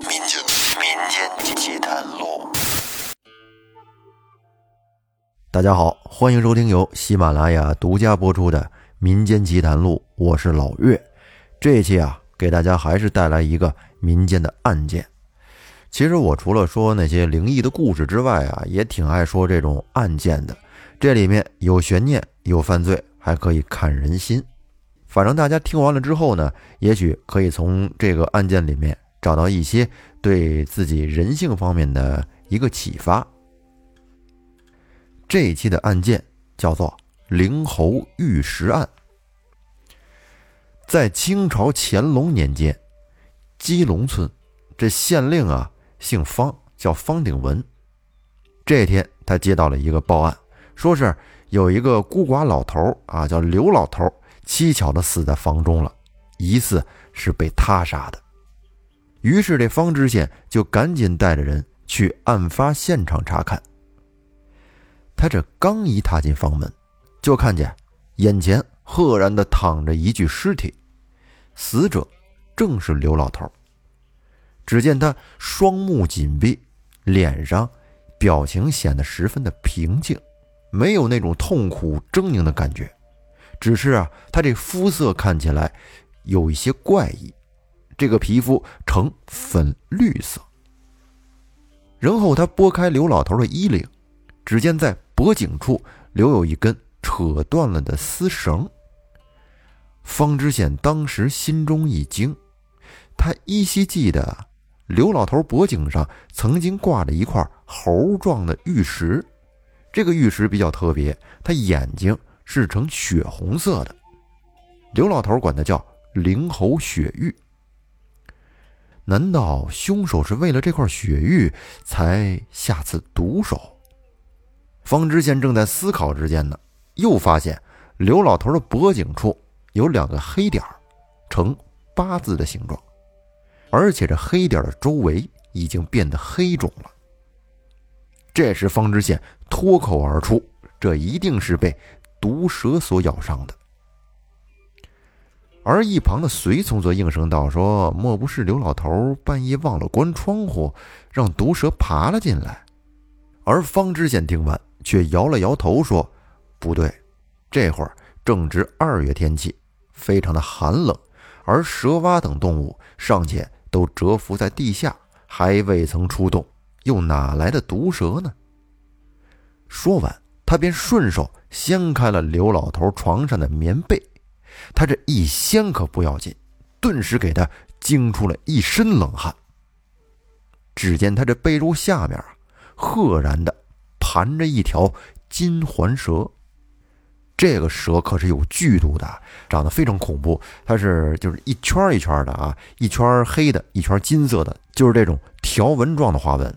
民间民间奇谈录。大家好，欢迎收听由喜马拉雅独家播出的《民间奇谈录》，我是老岳。这一期啊，给大家还是带来一个民间的案件。其实我除了说那些灵异的故事之外啊，也挺爱说这种案件的。这里面有悬念，有犯罪，还可以看人心。反正大家听完了之后呢，也许可以从这个案件里面找到一些对自己人性方面的一个启发。这一期的案件叫做灵猴玉石案。在清朝乾隆年间，基隆村这县令啊姓方，叫方鼎文。这天，他接到了一个报案，说是有一个孤寡老头啊，叫刘老头。蹊跷的死在房中了，疑似是被他杀的。于是这方知县就赶紧带着人去案发现场查看。他这刚一踏进房门，就看见眼前赫然的躺着一具尸体，死者正是刘老头。只见他双目紧闭，脸上表情显得十分的平静，没有那种痛苦狰狞的感觉。只是啊，他这肤色看起来有一些怪异，这个皮肤呈粉绿色。然后他拨开刘老头的衣领，只见在脖颈处留有一根扯断了的丝绳。方知县当时心中一惊，他依稀记得刘老头脖颈上曾经挂着一块猴状的玉石，这个玉石比较特别，他眼睛。是呈血红色的，刘老头管它叫灵猴血玉。难道凶手是为了这块血玉才下此毒手？方知县正在思考之间呢，又发现刘老头的脖颈处有两个黑点呈八字的形状，而且这黑点的周围已经变得黑肿了。这时，方知县脱口而出：“这一定是被……”毒蛇所咬伤的，而一旁的随从则应声道：“说莫不是刘老头半夜忘了关窗户，让毒蛇爬了进来？”而方知县听完，却摇了摇头说：“不对，这会儿正值二月天气，非常的寒冷，而蛇蛙等动物尚且都蛰伏在地下，还未曾出动，又哪来的毒蛇呢？”说完。他便顺手掀开了刘老头床上的棉被，他这一掀可不要紧，顿时给他惊出了一身冷汗。只见他这被褥下面啊，赫然的盘着一条金环蛇，这个蛇可是有剧毒的，长得非常恐怖。它是就是一圈一圈的啊，一圈黑的，一圈金色的，就是这种条纹状的花纹。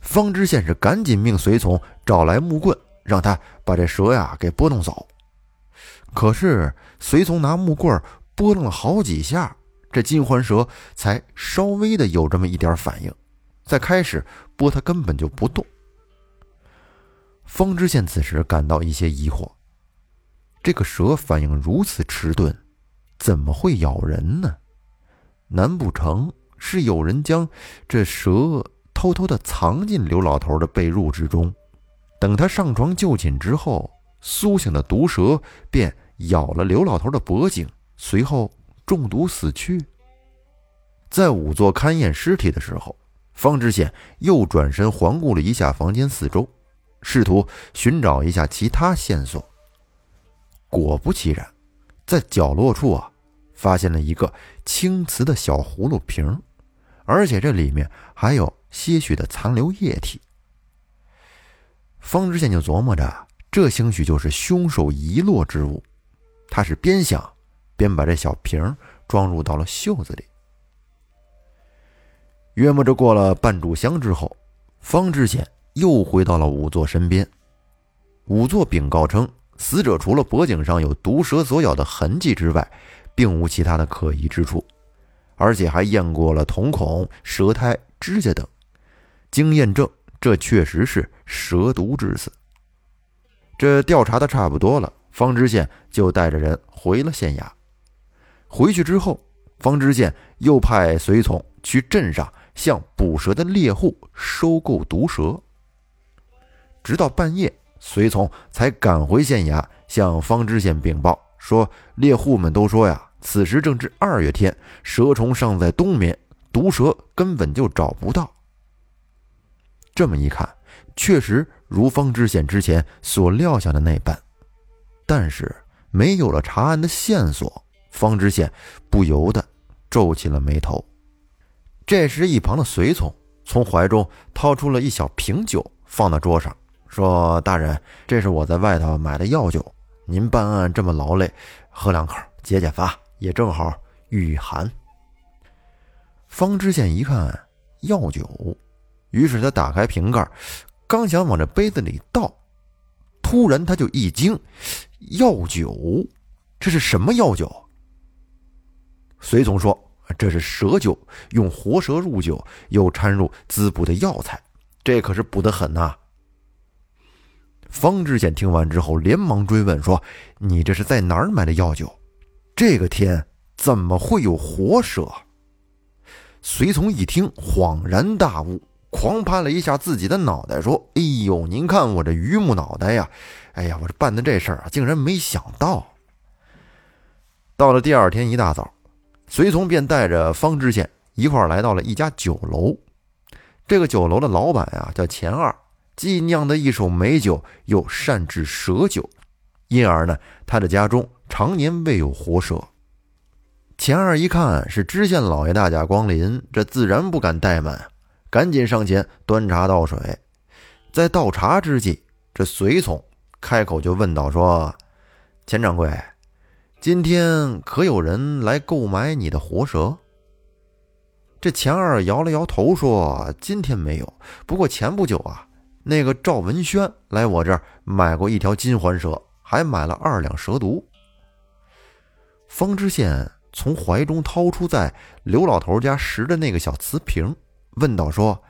方知县是赶紧命随从找来木棍，让他把这蛇呀给拨弄走。可是随从拿木棍拨弄了好几下，这金环蛇才稍微的有这么一点反应。在开始拨它根本就不动。方知县此时感到一些疑惑：这个蛇反应如此迟钝，怎么会咬人呢？难不成是有人将这蛇？偷偷的藏进刘老头的被褥之中，等他上床就寝之后，苏醒的毒蛇便咬了刘老头的脖颈，随后中毒死去。在仵作勘验尸体的时候，方知县又转身环顾了一下房间四周，试图寻找一下其他线索。果不其然，在角落处啊，发现了一个青瓷的小葫芦瓶，而且这里面还有。些许的残留液体，方知县就琢磨着，这兴许就是凶手遗落之物。他是边想边把这小瓶装入到了袖子里。约摸着过了半炷香之后，方知县又回到了仵作身边。仵作禀告称，死者除了脖颈上有毒蛇所咬的痕迹之外，并无其他的可疑之处，而且还验过了瞳孔、舌苔、指甲等。经验证，这确实是蛇毒致死。这调查的差不多了，方知县就带着人回了县衙。回去之后，方知县又派随从去镇上向捕蛇的猎户收购毒蛇。直到半夜，随从才赶回县衙，向方知县禀报说：“猎户们都说呀，此时正值二月天，蛇虫尚在冬眠，毒蛇根本就找不到。”这么一看，确实如方知县之前所料想的那般，但是没有了查案的线索，方知县不由得皱起了眉头。这时，一旁的随从从怀中掏出了一小瓶酒，放到桌上。说：“大人，这是我在外头买的药酒，您办案这么劳累，喝两口解解乏，也正好御寒。”方知县一看药酒，于是他打开瓶盖，刚想往这杯子里倒，突然他就一惊：“药酒，这是什么药酒？”随从说：“这是蛇酒，用活蛇入酒，又掺入滋补的药材，这可是补得很呐。”方知县听完之后，连忙追问说：“你这是在哪儿买的药酒？这个天怎么会有活蛇？”随从一听，恍然大悟，狂拍了一下自己的脑袋，说：“哎呦，您看我这榆木脑袋呀！哎呀，我这办的这事儿啊，竟然没想到。”到了第二天一大早，随从便带着方知县一块来到了一家酒楼。这个酒楼的老板呀，叫钱二。既酿得一手美酒，又善制蛇酒，因而呢，他的家中常年未有活蛇。钱二一看是知县老爷大驾光临，这自然不敢怠慢，赶紧上前端茶倒水。在倒茶之际，这随从开口就问道：“说，钱掌柜，今天可有人来购买你的活蛇？”这钱二摇了摇头说：“今天没有，不过前不久啊。”那个赵文轩来我这儿买过一条金环蛇，还买了二两蛇毒。方知县从怀中掏出在刘老头家拾的那个小瓷瓶，问道：“说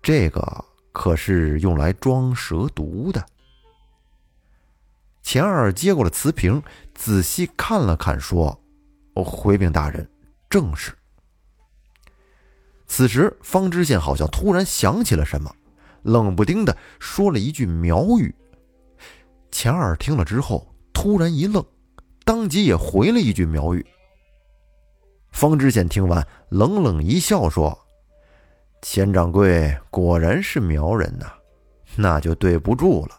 这个可是用来装蛇毒的？”钱二接过了瓷瓶，仔细看了看，说：“回禀大人，正是。”此时，方知县好像突然想起了什么。冷不丁的说了一句苗语，钱二听了之后突然一愣，当即也回了一句苗语。方知县听完冷冷一笑，说：“钱掌柜果然是苗人呐，那就对不住了。”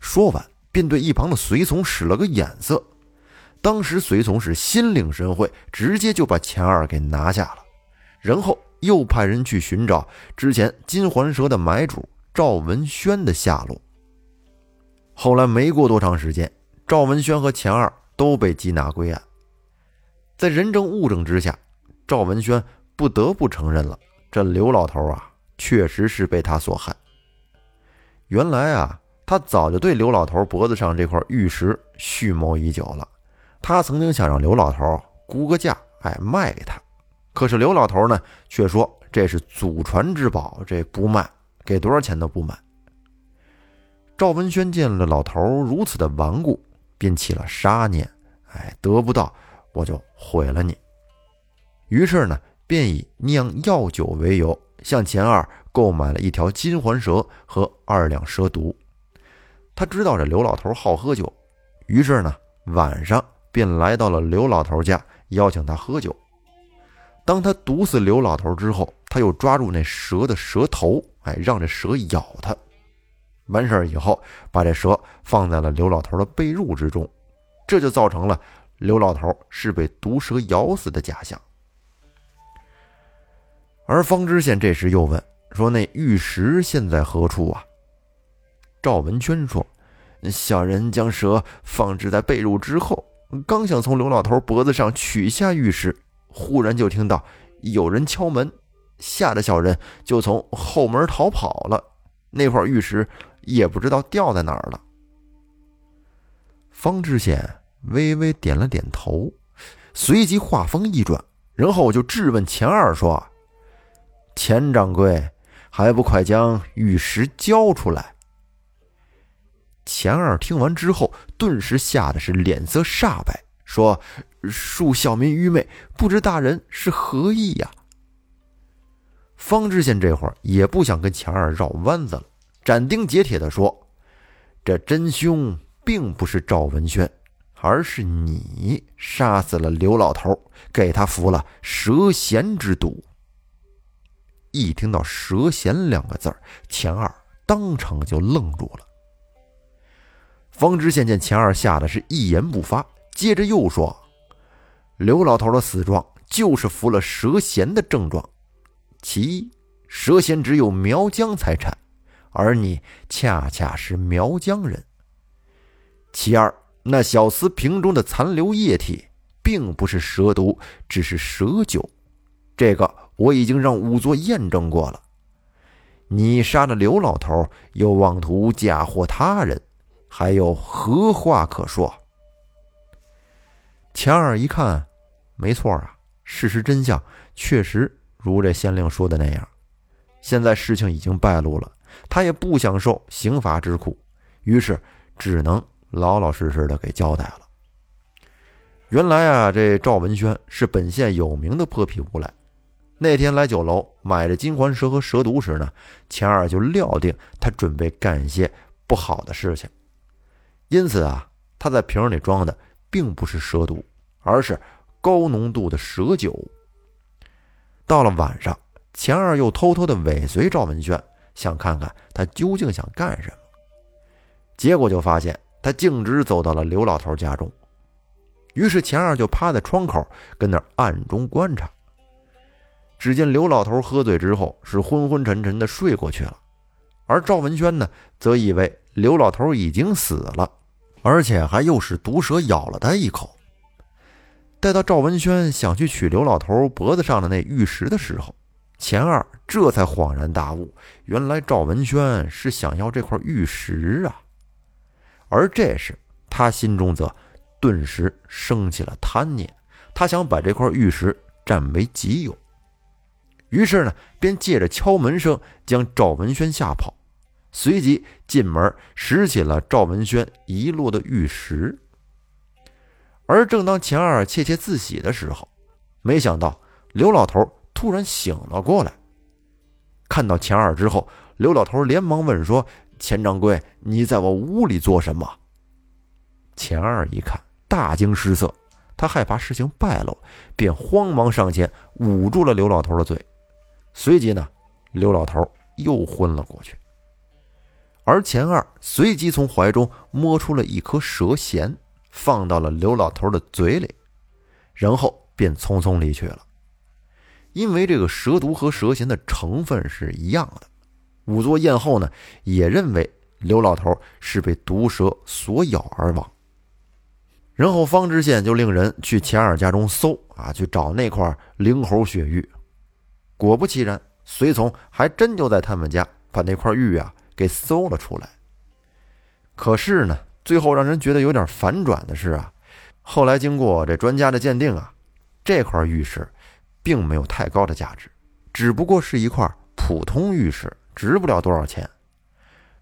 说完便对一旁的随从使了个眼色，当时随从是心领神会，直接就把钱二给拿下了，然后。又派人去寻找之前金环蛇的买主赵文轩的下落。后来没过多长时间，赵文轩和钱二都被缉拿归案。在人证物证之下，赵文轩不得不承认了，这刘老头啊，确实是被他所害。原来啊，他早就对刘老头脖子上这块玉石蓄谋已久了。他曾经想让刘老头估个价，哎，卖给他。可是刘老头呢，却说这是祖传之宝，这不卖，给多少钱都不卖。赵文轩见了老头如此的顽固，便起了杀念，哎，得不到我就毁了你。于是呢，便以酿药酒为由，向钱二购买了一条金环蛇和二两蛇毒。他知道这刘老头好喝酒，于是呢，晚上便来到了刘老头家，邀请他喝酒。当他毒死刘老头之后，他又抓住那蛇的蛇头，哎，让这蛇咬他。完事儿以后，把这蛇放在了刘老头的被褥之中，这就造成了刘老头是被毒蛇咬死的假象。而方知县这时又问说：“那玉石现在何处啊？”赵文轩说：“小人将蛇放置在被褥之后，刚想从刘老头脖子上取下玉石。”忽然就听到有人敲门，吓得小人就从后门逃跑了。那块玉石也不知道掉在哪儿了。方知县微微点了点头，随即话锋一转，然后就质问钱二说：“钱掌柜，还不快将玉石交出来？”钱二听完之后，顿时吓得是脸色煞白，说。恕小民愚昧，不知大人是何意呀？方知县这会儿也不想跟钱二绕弯子了，斩钉截铁地说：“这真凶并不是赵文轩，而是你杀死了刘老头，给他服了蛇涎之毒。”一听到“蛇涎”两个字儿，钱二当场就愣住了。方知县见钱二吓得是一言不发，接着又说：“刘老头的死状就是服了蛇涎的症状。”其一，蛇涎只有苗疆才产，而你恰恰是苗疆人。其二，那小瓷瓶中的残留液体并不是蛇毒，只是蛇酒。这个我已经让仵作验证过了。你杀了刘老头，又妄图嫁祸他人，还有何话可说？钱二一看，没错啊，事实真相确实。如这县令说的那样，现在事情已经败露了，他也不想受刑罚之苦，于是只能老老实实的给交代了。原来啊，这赵文轩是本县有名的泼皮无赖。那天来酒楼买着金环蛇和蛇毒时呢，钱二就料定他准备干一些不好的事情，因此啊，他在瓶里装的并不是蛇毒，而是高浓度的蛇酒。到了晚上，钱二又偷偷的尾随赵文轩，想看看他究竟想干什么。结果就发现他径直走到了刘老头家中。于是钱二就趴在窗口，跟那暗中观察。只见刘老头喝醉之后是昏昏沉沉的睡过去了，而赵文轩呢，则以为刘老头已经死了，而且还又是毒蛇咬了他一口。待到赵文轩想去取刘老头脖子上的那玉石的时候，钱二这才恍然大悟，原来赵文轩是想要这块玉石啊！而这时他心中则顿时升起了贪念，他想把这块玉石占为己有。于是呢，便借着敲门声将赵文轩吓跑，随即进门拾起了赵文轩遗落的玉石。而正当钱二窃窃自喜的时候，没想到刘老头突然醒了过来。看到钱二之后，刘老头连忙问说：“钱掌柜，你在我屋里做什么？”钱二一看，大惊失色，他害怕事情败露，便慌忙上前捂住了刘老头的嘴。随即呢，刘老头又昏了过去。而钱二随即从怀中摸出了一颗蛇涎。放到了刘老头的嘴里，然后便匆匆离去了。因为这个蛇毒和蛇涎的成分是一样的，仵作验后呢，也认为刘老头是被毒蛇所咬而亡。然后方知县就令人去钱二家中搜啊，去找那块灵猴血玉。果不其然，随从还真就在他们家把那块玉啊给搜了出来。可是呢。最后让人觉得有点反转的是啊，后来经过这专家的鉴定啊，这块玉石并没有太高的价值，只不过是一块普通玉石，值不了多少钱。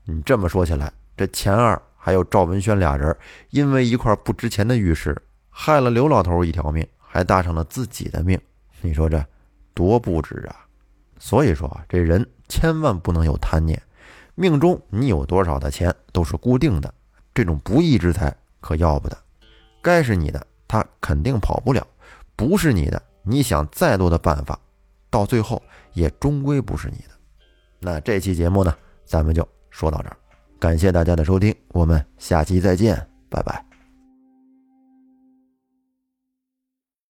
你这么说起来，这钱二还有赵文轩俩人因为一块不值钱的玉石，害了刘老头一条命，还搭上了自己的命，你说这多不值啊！所以说啊，这人千万不能有贪念，命中你有多少的钱都是固定的。这种不义之财可要不得，该是你的，他肯定跑不了；不是你的，你想再多的办法，到最后也终归不是你的。那这期节目呢，咱们就说到这儿，感谢大家的收听，我们下期再见，拜拜。